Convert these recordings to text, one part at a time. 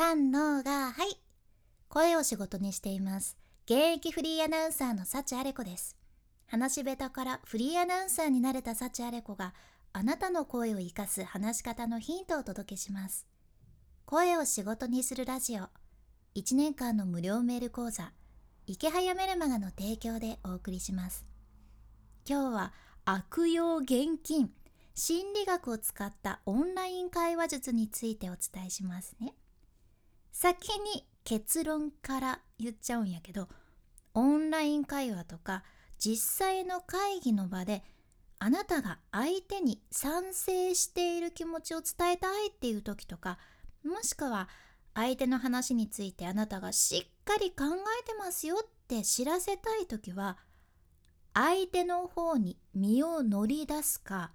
三のがはい。声を仕事にしています。現役フリーアナウンサーの幸あれ子です。話し下手からフリーアナウンサーになれた幸あれ子があなたの声を生かす話し方のヒントをお届けします。声を仕事にするラジオ。1年間の無料メール講座。池早メルマガの提供でお送りします。今日は悪用現金。心理学を使ったオンライン会話術についてお伝えしますね。先に結論から言っちゃうんやけどオンライン会話とか実際の会議の場であなたが相手に賛成している気持ちを伝えたいっていう時とかもしくは相手の話についてあなたがしっかり考えてますよって知らせたい時は相手の方に身を乗り出すか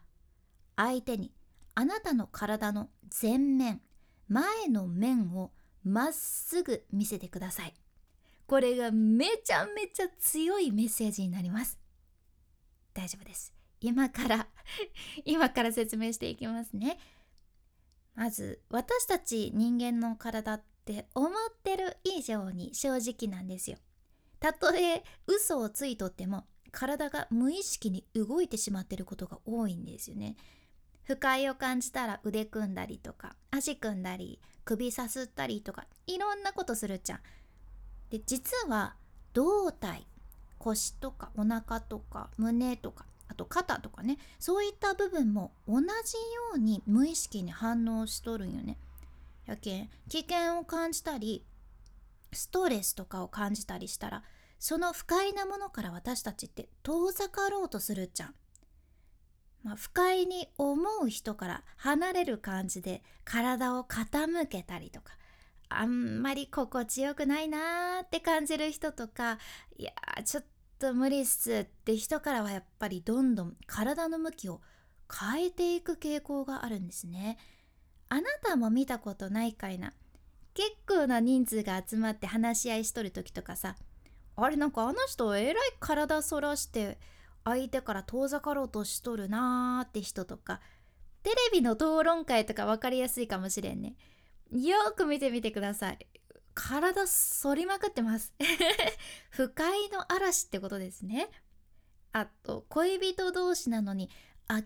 相手にあなたの体の前面前の面をまっすぐ見せてください。これがめちゃめちゃ強いメッセージになります。大丈夫です。今から 今から説明していきますね。まず私たち人間の体って思ってる以上に正直なんですよ。たとえ嘘をついとっても体が無意識に動いてしまってることが多いんですよね。不快を感じたら腕組んだりとか足組んだり首さすったりとかいろんなことするじゃん。で実は胴体腰とかお腹とか胸とかあと肩とかねそういった部分も同じように無意識に反応しとるんよね。やけん危険を感じたりストレスとかを感じたりしたらその不快なものから私たちって遠ざかろうとするじゃん。まあ、不快に思う人から離れる感じで体を傾けたりとかあんまり心地よくないなーって感じる人とかいやちょっと無理っすって人からはやっぱりどんどん体の向きを変えていく傾向があるんですね。あなたも見たことないかいな結構な人数が集まって話し合いしとる時とかさあれなんかあの人えらい体反らして相手から遠ざかろうとしとるなーって人とかテレビの討論会とか分かりやすいかもしれんね。よく見てみてください。体反りまくってます。不快の嵐ってことですね。あと恋人同士なのに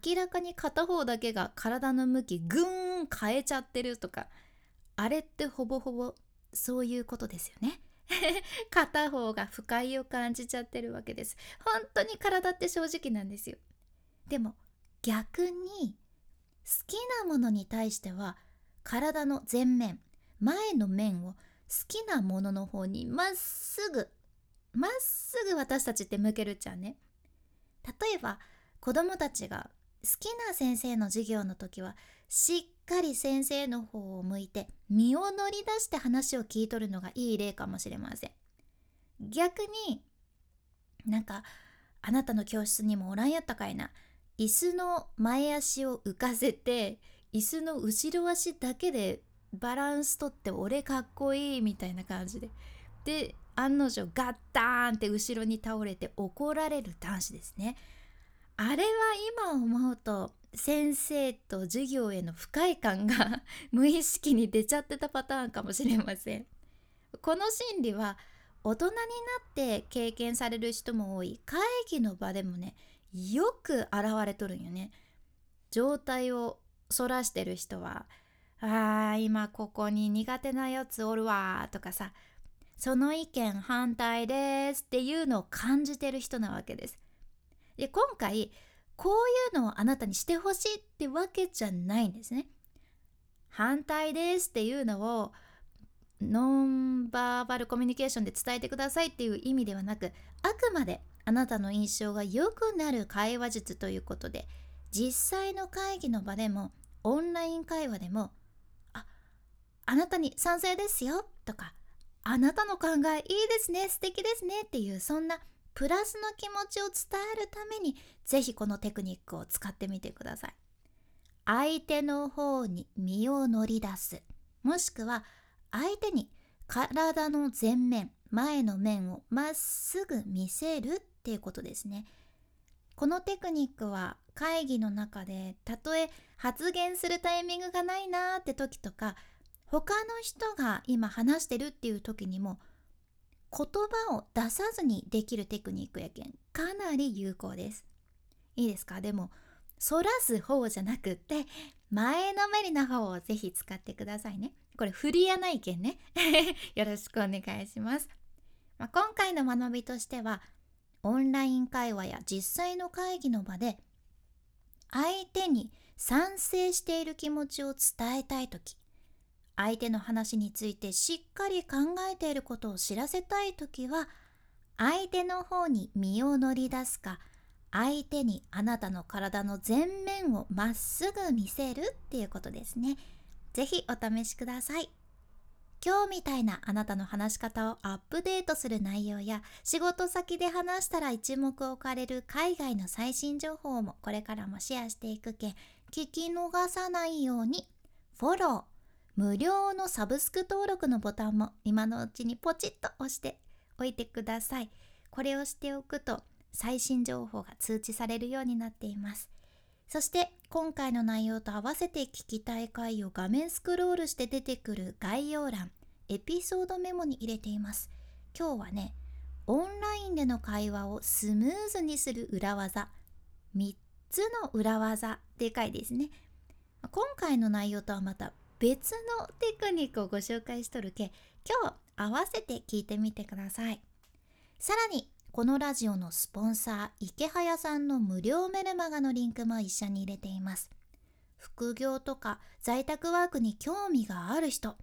明らかに片方だけが体の向きぐーん変えちゃってるとかあれってほぼほぼそういうことですよね。片方が不快を感じちゃってるわけです。本当に体って正直なんですよ。でも逆に好きなものに対しては体の前面前の面を好きなものの方にまっすぐまっすぐ私たちって向けるじゃんね。例えば子供たちが好きな先生の授業の時はしっかり先生の方を向いて身を乗り出して話を聞いとるのがいい例かもしれません。逆になんかあなたの教室にもおらんやったかいな。椅子の前足を浮かせて椅子の後ろ足だけでバランスとって俺かっこいいみたいな感じで。で案の定ガッターンって後ろに倒れて怒られる男子ですね。あれは今思うと先生と授業への不快感が 無意識に出ちゃってたパターンかもしれません。この心理は大人になって経験される人も多い。会議の場でもねよく現れとるんよね。状態をそらしてる人は「あー今ここに苦手なやつおるわ」とかさ「その意見反対です」っていうのを感じてる人なわけです。で今回こういうのをあなたにしてほしいってわけじゃないんですね。反対ですっていうのをノンバーバルコミュニケーションで伝えてくださいっていう意味ではなくあくまであなたの印象が良くなる会話術ということで実際の会議の場でもオンライン会話でもああなたに賛成ですよとかあなたの考えいいですね素敵ですねっていうそんなプラスの気持ちを伝えるために是非このテクニックを使ってみてください。相手の方に身を乗り出すもしくは相手に体の前面前の面をまっすぐ見せるっていうことですね。このテクニックは会議の中でたとえ発言するタイミングがないなーって時とか他の人が今話してるっていう時にも言葉を出さずにできるテクニックやけんかなり有効です。いいですか？でも反らす方じゃなくって前のめりな方をぜひ使ってくださいね。これ振りやないけんね。よろしくお願いします、まあ、今回の学びとしてはオンライン会話や実際の会議の場で相手に賛成している気持ちを伝えたい時相手の話についてしっかり考えていることを知らせたい時は相手の方に身を乗り出すか相手にあなたの体の前面をまっすぐ見せるっていうことですね。ぜひお試しください。今日みたいなあなたの話し方をアップデートする内容や仕事先で話したら一目置かれる海外の最新情報もこれからもシェアしていくけ聞き逃さないようにフォロー無料のサブスク登録のボタンも今のうちにポチッと押しておいてください。これをしておくと最新情報が通知されるようになっています。そして今回の内容と合わせて聞きたい回を画面スクロールして出てくる概要欄エピソードメモに入れています。今日はねオンラインでの会話をスムーズにする裏技3つの裏技でかいですね。今回の内容とはまた別のテクニックをご紹介しとるけ今日合わせて聞いてみてください。さらにこのラジオのスポンサー池早さんの無料メルマガのリンクも一緒に入れています。副業とか在宅ワークに興味がある人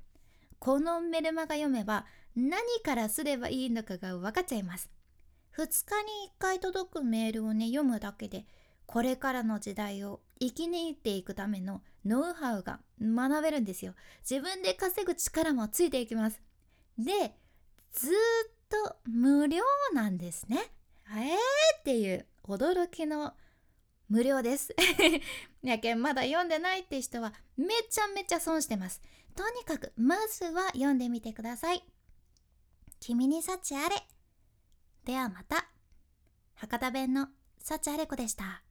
このメルマガ読めば何からすればいいのかが分かっちゃいます。2日に1回届くメールをね読むだけでこれからの時代を生き抜いていくためのノウハウが学べるんですよ自分で稼ぐ力もついていきますでずっと無料なんですね。えーっていう驚きの無料です。やけんまだ読んでないって人はめちゃめちゃ損してます。とにかくまずは読んでみてください。君に幸あれ。ではまた。博多弁の幸あれ子でした。